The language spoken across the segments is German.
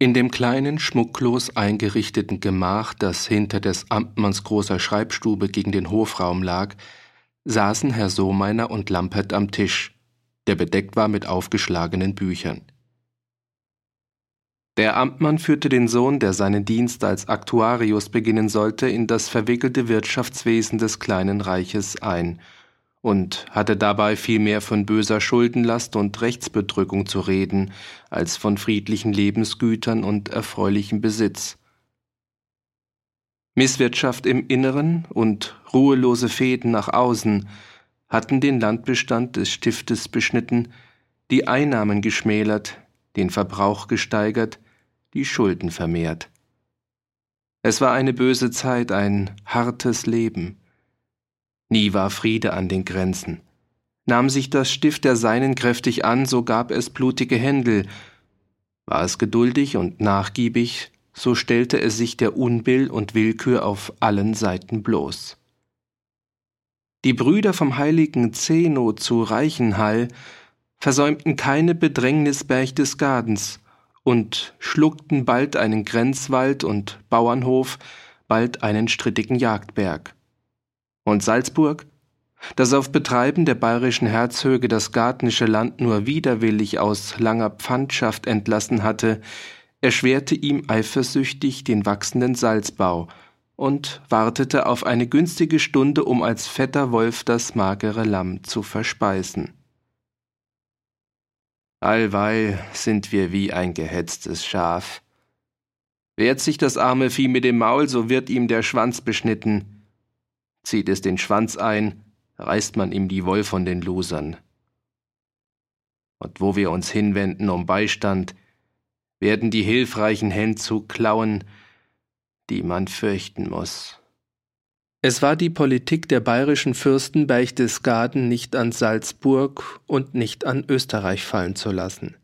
In dem kleinen, schmucklos eingerichteten Gemach, das hinter des Amtmanns großer Schreibstube gegen den Hofraum lag, saßen Herr Sohmeiner und Lampert am Tisch, der bedeckt war mit aufgeschlagenen Büchern. Der Amtmann führte den Sohn, der seinen Dienst als Aktuarius beginnen sollte, in das verwickelte Wirtschaftswesen des kleinen Reiches ein – und hatte dabei viel mehr von böser Schuldenlast und Rechtsbedrückung zu reden, als von friedlichen Lebensgütern und erfreulichem Besitz. Misswirtschaft im Inneren und ruhelose Fäden nach außen hatten den Landbestand des Stiftes beschnitten, die Einnahmen geschmälert, den Verbrauch gesteigert, die Schulden vermehrt. Es war eine böse Zeit, ein hartes Leben. Nie war Friede an den Grenzen. Nahm sich das Stift der Seinen kräftig an, so gab es blutige Händel. War es geduldig und nachgiebig, so stellte es sich der Unbill und Willkür auf allen Seiten bloß. Die Brüder vom heiligen Zeno zu Reichenhall versäumten keine Bedrängnis Berchtesgadens und schluckten bald einen Grenzwald und Bauernhof, bald einen strittigen Jagdberg. Und Salzburg, das auf Betreiben der bayerischen Herzöge das gartnische Land nur widerwillig aus langer Pfandschaft entlassen hatte, erschwerte ihm eifersüchtig den wachsenden Salzbau und wartete auf eine günstige Stunde, um als fetter Wolf das magere Lamm zu verspeisen. Allweil sind wir wie ein gehetztes Schaf. Wehrt sich das arme Vieh mit dem Maul, so wird ihm der Schwanz beschnitten, Zieht es den Schwanz ein, reißt man ihm die Woll von den Losern. Und wo wir uns hinwenden um Beistand, werden die hilfreichen Hände zu klauen, die man fürchten muss. Es war die Politik der bayerischen Fürsten Berchtesgaden nicht an Salzburg und nicht an Österreich fallen zu lassen.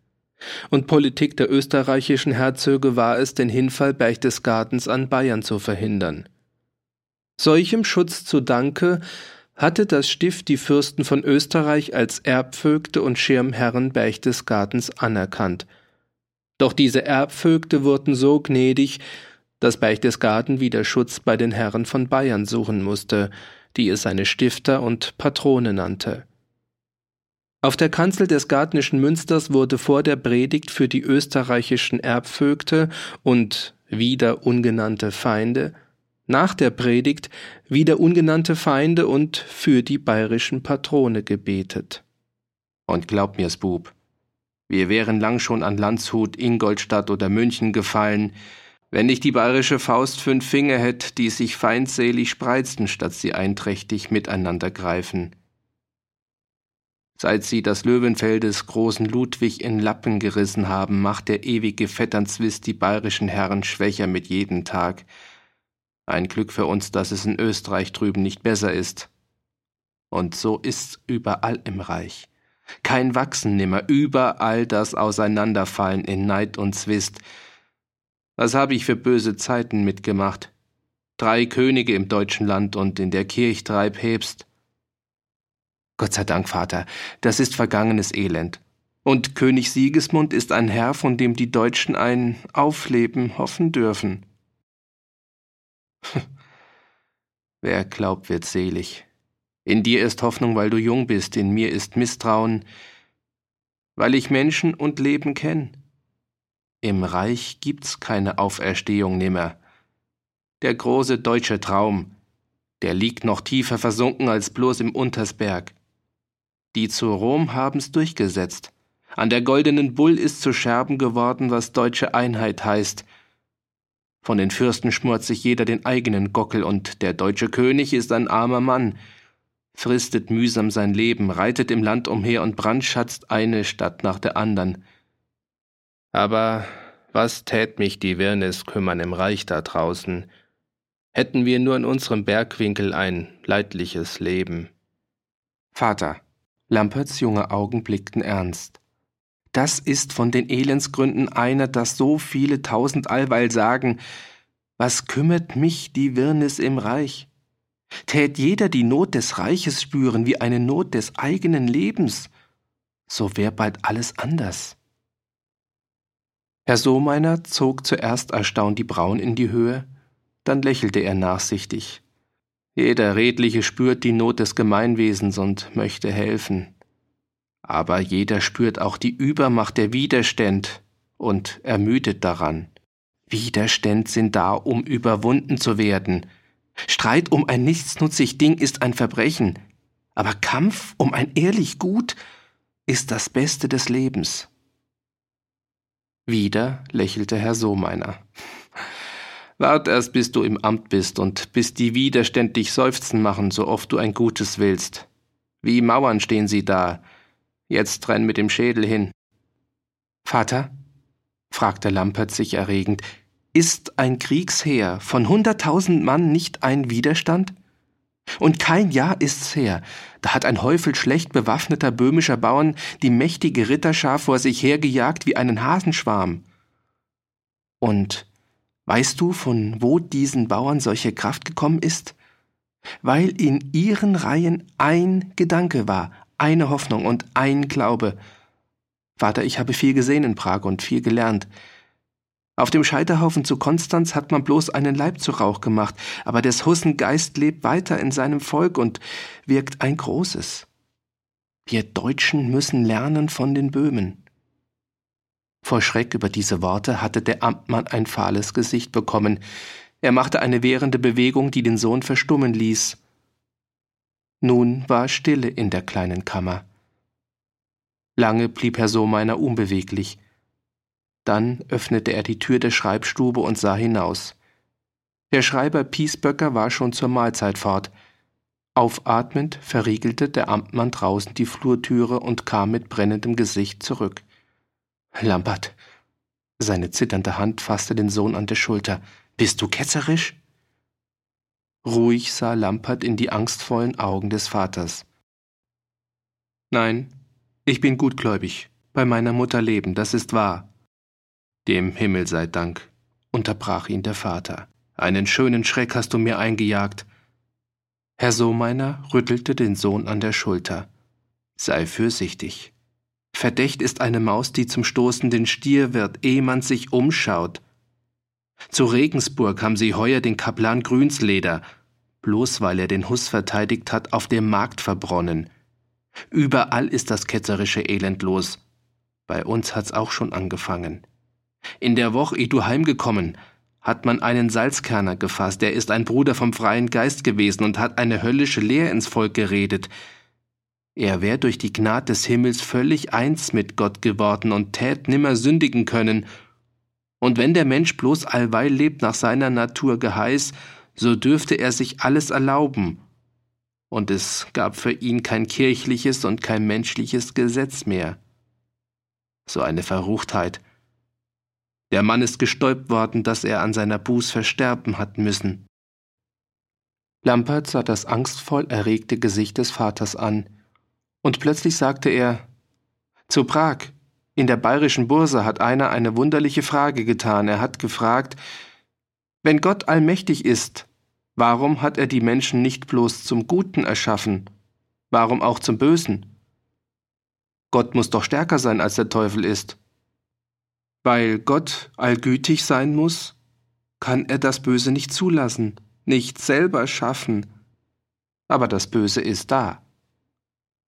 Und Politik der österreichischen Herzöge war es, den Hinfall Berchtesgadens an Bayern zu verhindern. Solchem Schutz zu Danke hatte das Stift die Fürsten von Österreich als Erbvögte und Schirmherren Berchtesgadens anerkannt. Doch diese Erbvögte wurden so gnädig, dass Berchtesgaden wieder Schutz bei den Herren von Bayern suchen musste, die es seine Stifter und Patrone nannte. Auf der Kanzel des Gartnischen Münsters wurde vor der Predigt für die österreichischen Erbvögte und wieder ungenannte Feinde nach der Predigt wieder ungenannte Feinde und für die bayerischen Patrone gebetet. Und glaub mir's, Bub, wir wären lang schon an Landshut, Ingolstadt oder München gefallen, wenn nicht die bayerische Faust fünf Finger hätt, die sich feindselig spreizen, statt sie einträchtig miteinander greifen. Seit sie das Löwenfell des großen Ludwig in Lappen gerissen haben, macht der ewige Vetternzwist die bayerischen Herren schwächer mit jedem Tag, ein Glück für uns, dass es in Österreich drüben nicht besser ist. Und so ist's überall im Reich. Kein Wachsen nimmer, überall das Auseinanderfallen in Neid und Zwist. Was habe ich für böse Zeiten mitgemacht? Drei Könige im deutschen Land und in der Kirch drei Päpst. Gott sei Dank, Vater, das ist vergangenes Elend. Und König Sigismund ist ein Herr, von dem die Deutschen ein Aufleben hoffen dürfen. Wer glaubt, wird selig. In dir ist Hoffnung, weil du jung bist, in mir ist Misstrauen, weil ich Menschen und Leben kenn. Im Reich gibt's keine Auferstehung nimmer. Der große deutsche Traum, der liegt noch tiefer versunken als bloß im Untersberg. Die zu Rom haben's durchgesetzt. An der goldenen Bull ist zu Scherben geworden, was deutsche Einheit heißt, von den Fürsten schmort sich jeder den eigenen Gockel, und der deutsche König ist ein armer Mann, fristet mühsam sein Leben, reitet im Land umher und brandschatzt eine Stadt nach der andern. Aber was tät mich die Wirrnis kümmern im Reich da draußen? Hätten wir nur in unserem Bergwinkel ein leidliches Leben. Vater, Lamperts junge Augen blickten ernst. Das ist von den Elendsgründen einer, dass so viele tausend allweil sagen, was kümmert mich die Wirrnis im Reich? Tät jeder die Not des Reiches spüren wie eine Not des eigenen Lebens, so wär bald alles anders. Herr Sohmeiner zog zuerst erstaunt die Brauen in die Höhe, dann lächelte er nachsichtig. Jeder Redliche spürt die Not des Gemeinwesens und möchte helfen. Aber jeder spürt auch die Übermacht der Widerstand und ermüdet daran. Widerstand sind da, um überwunden zu werden. Streit um ein nichtsnutzig Ding ist ein Verbrechen, aber Kampf um ein ehrlich Gut ist das Beste des Lebens. Wieder lächelte Herr Sohmeiner. Wart erst, bis du im Amt bist und bis die widerständig seufzen machen, so oft du ein Gutes willst. Wie Mauern stehen sie da. Jetzt renn mit dem Schädel hin. Vater? fragte Lampert sich erregend. Ist ein Kriegsheer von hunderttausend Mann nicht ein Widerstand? Und kein Jahr ist's her, da hat ein Häufel schlecht bewaffneter böhmischer Bauern die mächtige Ritterschar vor sich hergejagt wie einen Hasenschwarm. Und weißt du, von wo diesen Bauern solche Kraft gekommen ist? Weil in ihren Reihen ein Gedanke war, eine Hoffnung und ein Glaube. Vater, ich habe viel gesehen in Prag und viel gelernt. Auf dem Scheiterhaufen zu Konstanz hat man bloß einen Leib zu Rauch gemacht, aber des Hussen Geist lebt weiter in seinem Volk und wirkt ein Großes. Wir Deutschen müssen lernen von den Böhmen. Vor Schreck über diese Worte hatte der Amtmann ein fahles Gesicht bekommen. Er machte eine wehrende Bewegung, die den Sohn verstummen ließ. Nun war Stille in der kleinen Kammer. Lange blieb Herr Sohmeiner unbeweglich. Dann öffnete er die Tür der Schreibstube und sah hinaus. Der Schreiber Piesböcker war schon zur Mahlzeit fort. Aufatmend verriegelte der Amtmann draußen die Flurtüre und kam mit brennendem Gesicht zurück. Lampert. Seine zitternde Hand fasste den Sohn an der Schulter. Bist du ketzerisch? Ruhig sah Lampert in die angstvollen Augen des Vaters. Nein, ich bin gutgläubig, bei meiner Mutter leben, das ist wahr. Dem Himmel sei Dank, unterbrach ihn der Vater. Einen schönen Schreck hast du mir eingejagt. Herr Sohmeiner rüttelte den Sohn an der Schulter. Sei fürsichtig. Verdächt ist eine Maus, die zum stoßenden Stier wird, ehe man sich umschaut. Zu Regensburg haben sie heuer den Kaplan Grünsleder, bloß weil er den Huss verteidigt hat, auf dem Markt verbronnen. Überall ist das ketzerische Elend los. Bei uns hat's auch schon angefangen. In der Woche, ehe du heimgekommen, hat man einen Salzkerner gefasst, der ist ein Bruder vom freien Geist gewesen und hat eine höllische Lehr ins Volk geredet. Er wär durch die Gnad des Himmels völlig eins mit Gott geworden und tät nimmer sündigen können. Und wenn der Mensch bloß allweil lebt nach seiner Natur geheiß, so dürfte er sich alles erlauben. Und es gab für ihn kein kirchliches und kein menschliches Gesetz mehr. So eine Verruchtheit, der Mann ist gestäubt worden, dass er an seiner Buß versterben hat müssen. Lampert sah das angstvoll erregte Gesicht des Vaters an, und plötzlich sagte er Zu Prag. In der bayerischen Burse hat einer eine wunderliche Frage getan. Er hat gefragt Wenn Gott allmächtig ist, warum hat er die Menschen nicht bloß zum Guten erschaffen? Warum auch zum Bösen? Gott muss doch stärker sein, als der Teufel ist. Weil Gott allgütig sein muss, kann er das Böse nicht zulassen, nicht selber schaffen. Aber das Böse ist da.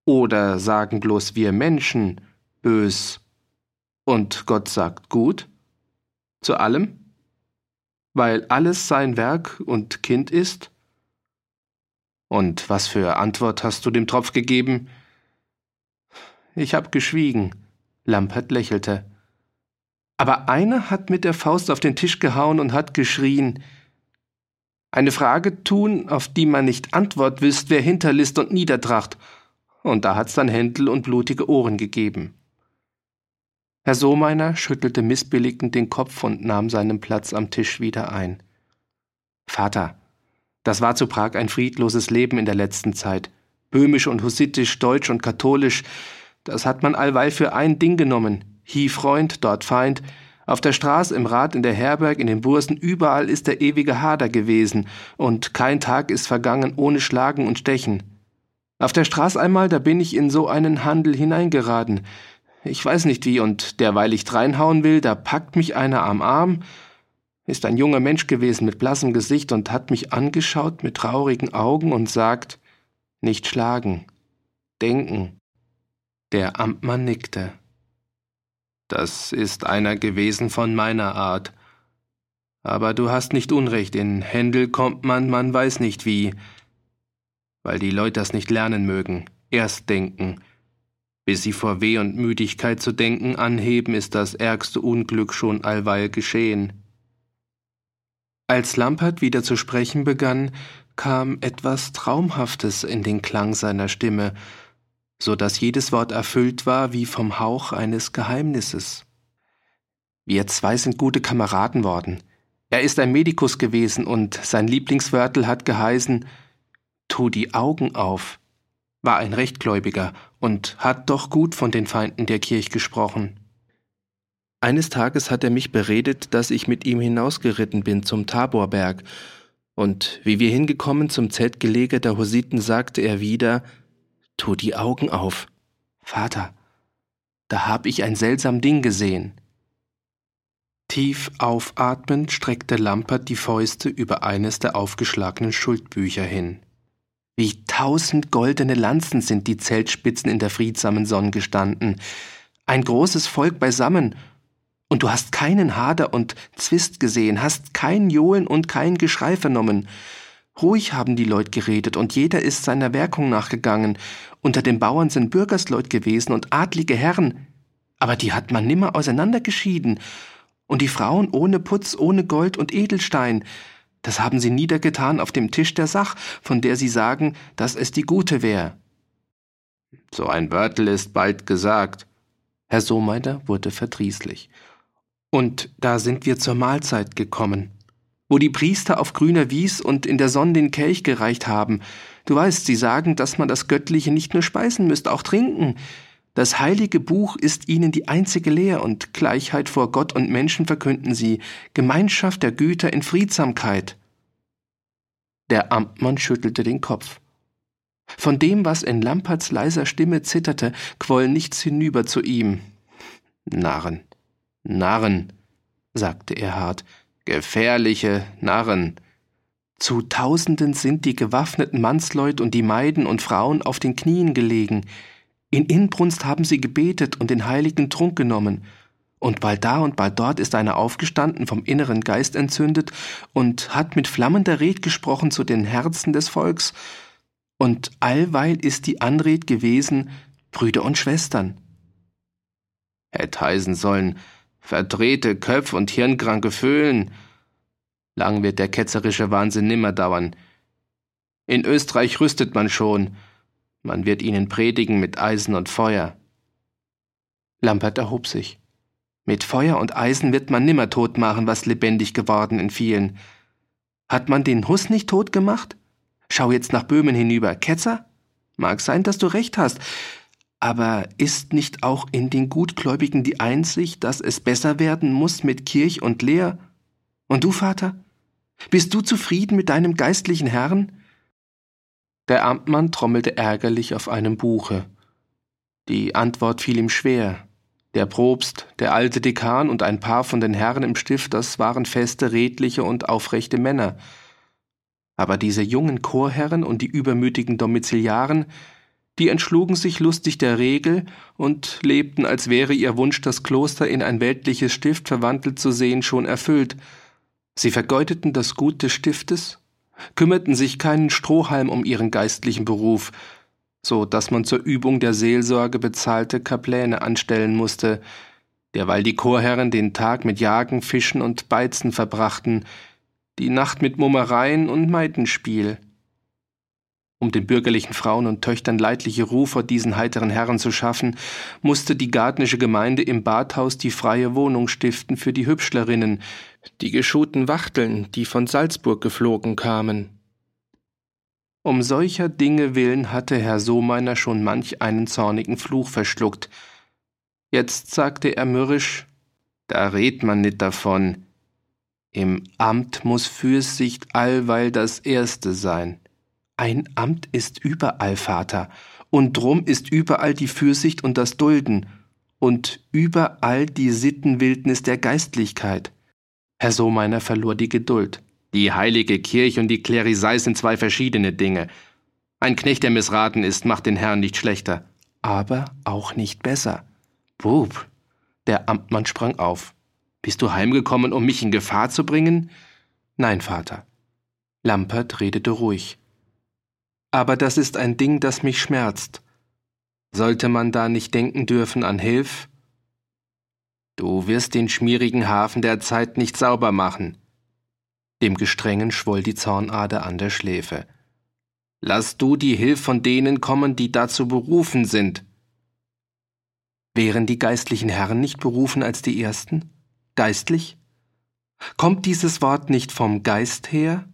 Oder sagen bloß wir Menschen bös und Gott sagt gut? Zu allem? Weil alles sein Werk und Kind ist? Und was für Antwort hast du dem Tropf gegeben? Ich hab geschwiegen. Lampert lächelte. Aber einer hat mit der Faust auf den Tisch gehauen und hat geschrien Eine Frage tun, auf die man nicht Antwort wisst, wer Hinterlist und Niedertracht. Und da hat's dann Händel und blutige Ohren gegeben. Herr Sohmeiner schüttelte missbilligend den Kopf und nahm seinen Platz am Tisch wieder ein. Vater, das war zu Prag ein friedloses Leben in der letzten Zeit. Böhmisch und hussitisch, deutsch und katholisch, das hat man allweil für ein Ding genommen, hie Freund, dort Feind, auf der Straße, im Rat, in der Herberg, in den Bursen, überall ist der ewige Hader gewesen, und kein Tag ist vergangen ohne Schlagen und Stechen. Auf der Straße einmal, da bin ich in so einen Handel hineingeraten. Ich weiß nicht wie, und derweil ich dreinhauen will, da packt mich einer am Arm, ist ein junger Mensch gewesen mit blassem Gesicht und hat mich angeschaut mit traurigen Augen und sagt, nicht schlagen, denken. Der Amtmann nickte. Das ist einer gewesen von meiner Art. Aber du hast nicht Unrecht, in Händel kommt man, man weiß nicht wie, weil die Leute das nicht lernen mögen, erst denken, bis sie vor Weh und Müdigkeit zu denken anheben, ist das ärgste Unglück schon allweil geschehen. Als Lampert wieder zu sprechen begann, kam etwas Traumhaftes in den Klang seiner Stimme, so dass jedes Wort erfüllt war wie vom Hauch eines Geheimnisses. Wir zwei sind gute Kameraden worden. Er ist ein Medikus gewesen und sein Lieblingswörtel hat geheißen Tu die Augen auf, war ein Rechtgläubiger und hat doch gut von den Feinden der Kirche gesprochen. Eines Tages hat er mich beredet, dass ich mit ihm hinausgeritten bin zum Taborberg, und wie wir hingekommen zum Zeltgelege der Husiten, sagte er wieder, Tu die Augen auf. Vater, da hab ich ein seltsam Ding gesehen. Tief aufatmend streckte Lampert die Fäuste über eines der aufgeschlagenen Schuldbücher hin. Wie tausend goldene Lanzen sind die Zeltspitzen in der friedsamen Sonne gestanden. Ein großes Volk beisammen. Und du hast keinen Hader und Zwist gesehen, hast kein Johlen und kein Geschrei vernommen. Ruhig haben die Leute geredet und jeder ist seiner Wirkung nachgegangen. Unter den Bauern sind Bürgersleut gewesen und adlige Herren. Aber die hat man nimmer auseinandergeschieden. Und die Frauen ohne Putz, ohne Gold und Edelstein. Das haben sie niedergetan auf dem Tisch der Sach, von der sie sagen, dass es die gute wär. So ein Wörtel ist bald gesagt. Herr Sohmeider wurde verdrießlich. Und da sind wir zur Mahlzeit gekommen, wo die Priester auf grüner Wies und in der Sonne den Kelch gereicht haben. Du weißt, sie sagen, dass man das Göttliche nicht nur speisen müsste, auch trinken. Das heilige Buch ist ihnen die einzige Lehr und Gleichheit vor Gott und Menschen verkünden sie, Gemeinschaft der Güter in Friedsamkeit. Der Amtmann schüttelte den Kopf. Von dem, was in Lamperts leiser Stimme zitterte, quoll nichts hinüber zu ihm. Narren, Narren, sagte er hart, gefährliche Narren. Zu Tausenden sind die gewaffneten Mannsleut und die Maiden und Frauen auf den Knien gelegen, in Inbrunst haben sie gebetet und den heiligen Trunk genommen. Und bald da und bald dort ist einer aufgestanden, vom inneren Geist entzündet, und hat mit flammender Red gesprochen zu den Herzen des Volks. Und allweil ist die Anred gewesen, Brüder und Schwestern. Hätt heißen sollen, verdrehte Köpf und hirnkranke Föhlen. Lang wird der ketzerische Wahnsinn nimmer dauern. In Österreich rüstet man schon, man wird ihnen predigen mit Eisen und Feuer. Lampert erhob sich. Mit Feuer und Eisen wird man nimmer tot machen, was lebendig geworden in vielen. Hat man den Huss nicht tot gemacht? Schau jetzt nach Böhmen hinüber. Ketzer? Mag sein, dass du recht hast. Aber ist nicht auch in den Gutgläubigen die Einsicht, dass es besser werden muss mit Kirch und Lehr? Und du, Vater? Bist du zufrieden mit deinem geistlichen Herrn? Der Amtmann trommelte ärgerlich auf einem Buche. Die Antwort fiel ihm schwer. Der Propst, der alte Dekan und ein paar von den Herren im Stift, das waren feste, redliche und aufrechte Männer. Aber diese jungen Chorherren und die übermütigen Domiziliaren, die entschlugen sich lustig der Regel und lebten, als wäre ihr Wunsch, das Kloster in ein weltliches Stift verwandelt zu sehen, schon erfüllt. Sie vergeudeten das Gut des Stiftes kümmerten sich keinen Strohhalm um ihren geistlichen Beruf, so dass man zur Übung der Seelsorge bezahlte Kapläne anstellen musste, derweil die Chorherren den Tag mit Jagen, Fischen und Beizen verbrachten, die Nacht mit Mummereien und Meidenspiel. Um den bürgerlichen Frauen und Töchtern leidliche Ruhe vor diesen heiteren Herren zu schaffen, musste die gartnische Gemeinde im Badhaus die freie Wohnung stiften für die Hübschlerinnen, die geschuten Wachteln, die von Salzburg geflogen kamen. Um solcher Dinge willen hatte Herr Sohmeiner schon manch einen zornigen Fluch verschluckt. Jetzt sagte er mürrisch, da red man nit davon. Im Amt muss Fürsicht allweil das Erste sein. Ein Amt ist überall, Vater, und drum ist überall die Fürsicht und das Dulden. und überall die Sittenwildnis der Geistlichkeit. Herr Sohmeiner verlor die Geduld. Die heilige Kirche und die Klerisei sind zwei verschiedene Dinge. Ein Knecht, der missraten ist, macht den Herrn nicht schlechter, aber auch nicht besser. Bub, der Amtmann sprang auf. Bist du heimgekommen, um mich in Gefahr zu bringen? Nein, Vater. Lampert redete ruhig. Aber das ist ein Ding, das mich schmerzt. Sollte man da nicht denken dürfen an Hilf? Du wirst den schmierigen Hafen der Zeit nicht sauber machen. Dem Gestrengen schwoll die Zornader an der Schläfe. Lass du die Hilf von denen kommen, die dazu berufen sind. Wären die geistlichen Herren nicht berufen als die Ersten? Geistlich? Kommt dieses Wort nicht vom Geist her?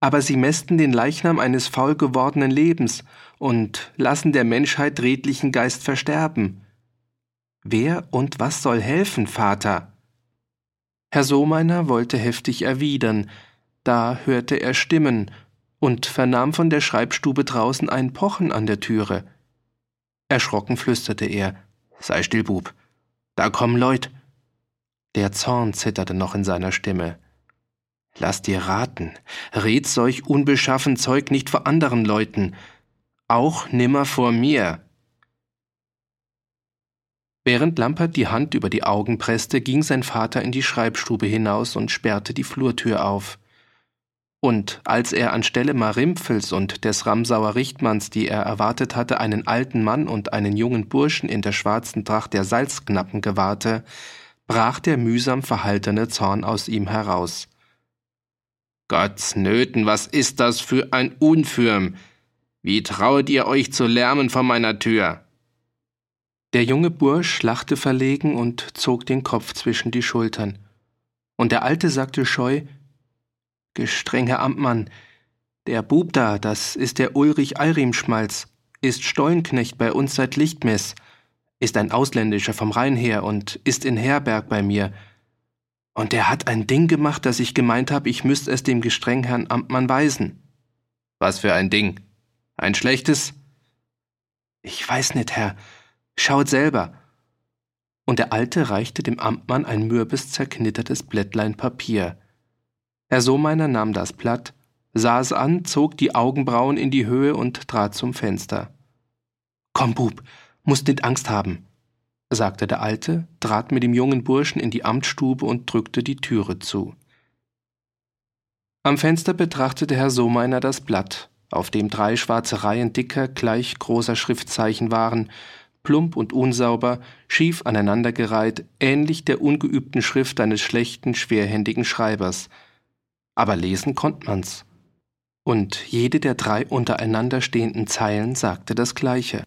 Aber sie mästen den Leichnam eines faul gewordenen Lebens und lassen der Menschheit redlichen Geist versterben. Wer und was soll helfen, Vater? Herr Sohmeiner wollte heftig erwidern, da hörte er Stimmen und vernahm von der Schreibstube draußen ein Pochen an der Türe. Erschrocken flüsterte er Sei still, Bub. Da kommen Leut. Der Zorn zitterte noch in seiner Stimme. Lass dir raten, red solch unbeschaffen Zeug nicht vor anderen Leuten, auch nimmer vor mir. Während Lampert die Hand über die Augen presste, ging sein Vater in die Schreibstube hinaus und sperrte die Flurtür auf. Und als er anstelle Marimpfels und des Ramsauer Richtmanns, die er erwartet hatte, einen alten Mann und einen jungen Burschen in der schwarzen Tracht der Salzknappen gewahrte, brach der mühsam verhaltene Zorn aus ihm heraus. Gott's Nöten, was ist das für ein Unfürm? Wie trauet ihr euch zu lärmen vor meiner Tür? Der junge Bursch lachte verlegen und zog den Kopf zwischen die Schultern. Und der Alte sagte scheu, Gestreng, Herr Amtmann, der Bub da, das ist der Ulrich Eirimschmalz, ist Stollenknecht bei uns seit Lichtmess, ist ein Ausländischer vom Rhein her und ist in Herberg bei mir. Und der hat ein Ding gemacht, dass ich gemeint hab, ich müsst es dem gestreng Herrn Amtmann weisen. Was für ein Ding? Ein schlechtes? Ich weiß nicht, Herr. Schaut selber. Und der Alte reichte dem Amtmann ein mürbes, zerknittertes Blättlein Papier. Herr Sohmeiner nahm das Blatt, sah es an, zog die Augenbrauen in die Höhe und trat zum Fenster. Komm, Bub, musst nicht Angst haben, sagte der Alte, trat mit dem jungen Burschen in die Amtsstube und drückte die Türe zu. Am Fenster betrachtete Herr Sohmeiner das Blatt, auf dem drei schwarze Reihen dicker, gleich großer Schriftzeichen waren, plump und unsauber, schief aneinandergereiht, ähnlich der ungeübten Schrift eines schlechten, schwerhändigen Schreibers – aber lesen konnte man's. Und jede der drei untereinander stehenden Zeilen sagte das Gleiche.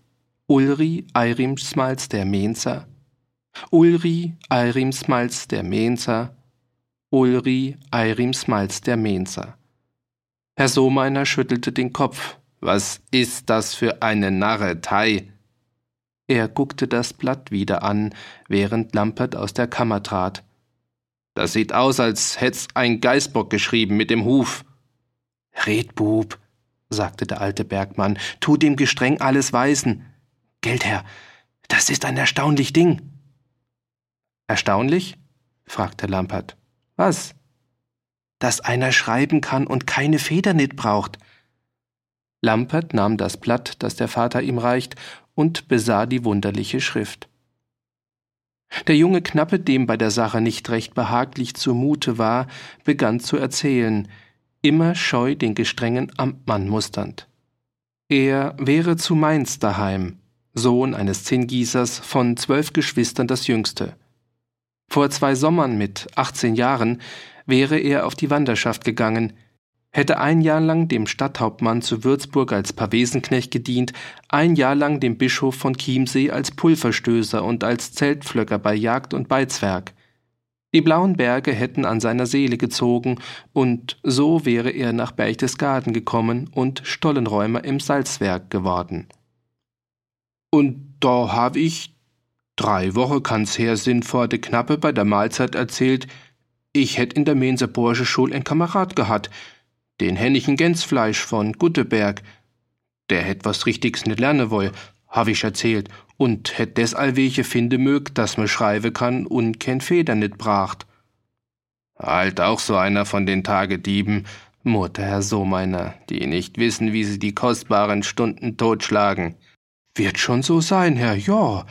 Ulri Eirimsmals der Menzer, Ulri Eirimsmals der Menzer, Ulri Eirimsmals der Menzer. Herr Sohmeiner schüttelte den Kopf. Was ist das für eine Narretei? Er guckte das Blatt wieder an, während Lampert aus der Kammer trat. Das sieht aus, als hätt's ein Geißbock geschrieben mit dem Huf. Red, Bub, sagte der alte Bergmann, tu dem Gestreng alles weisen. Geldherr, das ist ein erstaunlich Ding. Erstaunlich? fragte Lampert. Was? Dass einer schreiben kann und keine Federnit braucht. Lampert nahm das Blatt, das der Vater ihm reicht, und besah die wunderliche Schrift. Der junge Knappe, dem bei der Sache nicht recht behaglich zumute war, begann zu erzählen, immer scheu den gestrengen Amtmann musternd. Er wäre zu Mainz daheim, Sohn eines Zinngießers, von zwölf Geschwistern das jüngste. Vor zwei Sommern mit achtzehn Jahren wäre er auf die Wanderschaft gegangen, hätte ein Jahr lang dem Stadthauptmann zu Würzburg als Pavesenknecht gedient, ein Jahr lang dem Bischof von Chiemsee als Pulverstößer und als Zeltpflöcker bei Jagd und Beizwerg. Die blauen Berge hätten an seiner Seele gezogen, und so wäre er nach Berchtesgaden gekommen und Stollenräumer im Salzwerk geworden. Und da hab ich, drei Wochen kann's her sind, vor de Knappe bei der Mahlzeit erzählt, ich hätt in der Menser Bursche Schul ein Kamerad gehabt, den Hennichen Gänsfleisch von Gutteberg. Der hätt was Richtiges nicht lernen woll, hab ich erzählt, und hätt des allwelche finde mög, dass me schreibe kann und kein Feder nit bracht. Halt auch so einer von den Tagedieben, murrte Herr Sohmeiner, die nicht wissen, wie sie die kostbaren Stunden totschlagen. Wird schon so sein, Herr, ja.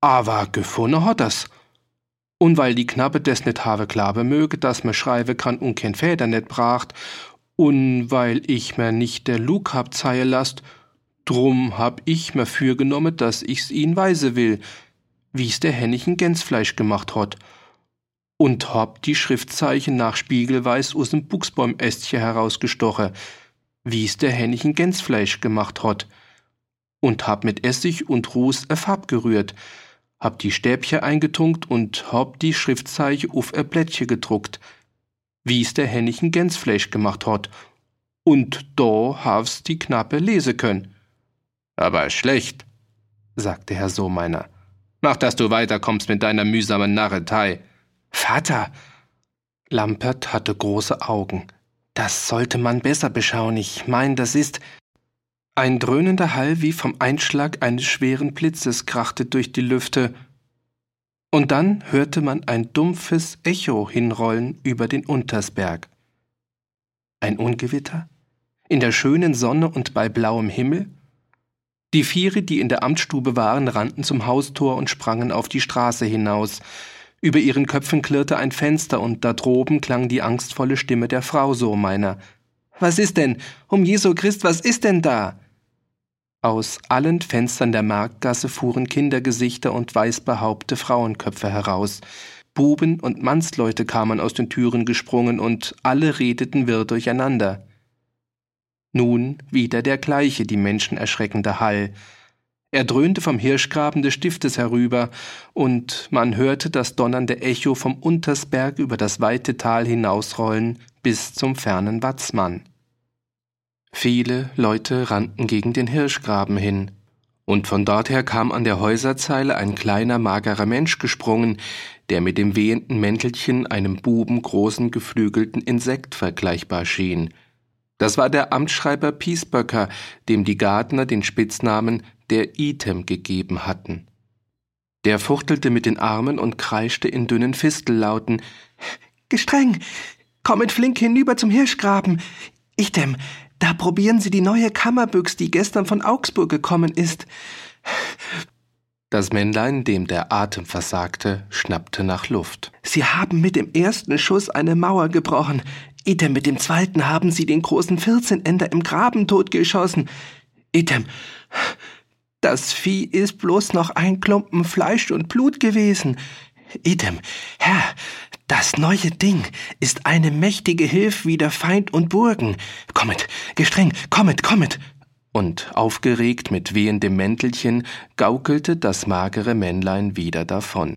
Aber gefunden hat er's. Und weil die Knappe des net habe klabe möge, dass me schreibe kann und kein Feder net bracht, und weil ich mir nicht der Lug hab zeie lasst, drum hab ich mir fürgenommen, dass ich's ihn weise will, wie's der Hennichen Gänsfleisch gemacht hat und hab die Schriftzeichen nach Spiegelweis aus dem Buchsbaumästchen herausgestochen, wie's der Hennichen Gänsfleisch gemacht hat, und hab mit Essig und Ruß a Farb gerührt, hab die Stäbchen eingetunkt und hab die Schriftzeichen auf a Blättchen gedruckt, wie's der Hennichen Gänsfleisch gemacht hat, und da hab's die Knappe lese können. Aber schlecht, sagte Herr Sohmeiner. Mach, dass du weiterkommst mit deiner mühsamen Narretei. Vater! Lampert hatte große Augen. Das sollte man besser beschauen. Ich mein, das ist. Ein dröhnender Hall wie vom Einschlag eines schweren Blitzes krachte durch die Lüfte, und dann hörte man ein dumpfes Echo hinrollen über den Untersberg. Ein Ungewitter? In der schönen Sonne und bei blauem Himmel? Die Viere, die in der Amtsstube waren, rannten zum Haustor und sprangen auf die Straße hinaus. Über ihren Köpfen klirrte ein Fenster und da droben klang die angstvolle Stimme der Frau so meiner. Was ist denn? Um Jesu Christ, was ist denn da? Aus allen Fenstern der Marktgasse fuhren Kindergesichter und weißbehaubte Frauenköpfe heraus. Buben und Mannsleute kamen aus den Türen gesprungen und alle redeten wirr durcheinander. Nun wieder der gleiche die menschenerschreckende Hall, er dröhnte vom Hirschgraben des Stiftes herüber, und man hörte das donnernde Echo vom Untersberg über das weite Tal hinausrollen bis zum fernen Watzmann. Viele Leute rannten gegen den Hirschgraben hin, und von dorther kam an der Häuserzeile ein kleiner, magerer Mensch gesprungen, der mit dem wehenden Mäntelchen einem bubengroßen geflügelten Insekt vergleichbar schien. Das war der Amtsschreiber Piesböcker, dem die Gärtner den Spitznamen der Item gegeben hatten. Der fuchtelte mit den Armen und kreischte in dünnen Fistellauten Gestreng, kommet flink hinüber zum Hirschgraben. Item, da probieren Sie die neue Kammerbüchs, die gestern von Augsburg gekommen ist. Das Männlein, dem der Atem versagte, schnappte nach Luft. Sie haben mit dem ersten Schuss eine Mauer gebrochen. Item, mit dem zweiten haben Sie den großen Vierzehnender im Graben totgeschossen. Item, das Vieh ist bloß noch ein Klumpen Fleisch und Blut gewesen. Idem, Herr, das neue Ding ist eine mächtige Hilf wider Feind und Burgen. Kommet, gestreng, kommet, kommet. Und aufgeregt mit wehendem Mäntelchen gaukelte das magere Männlein wieder davon.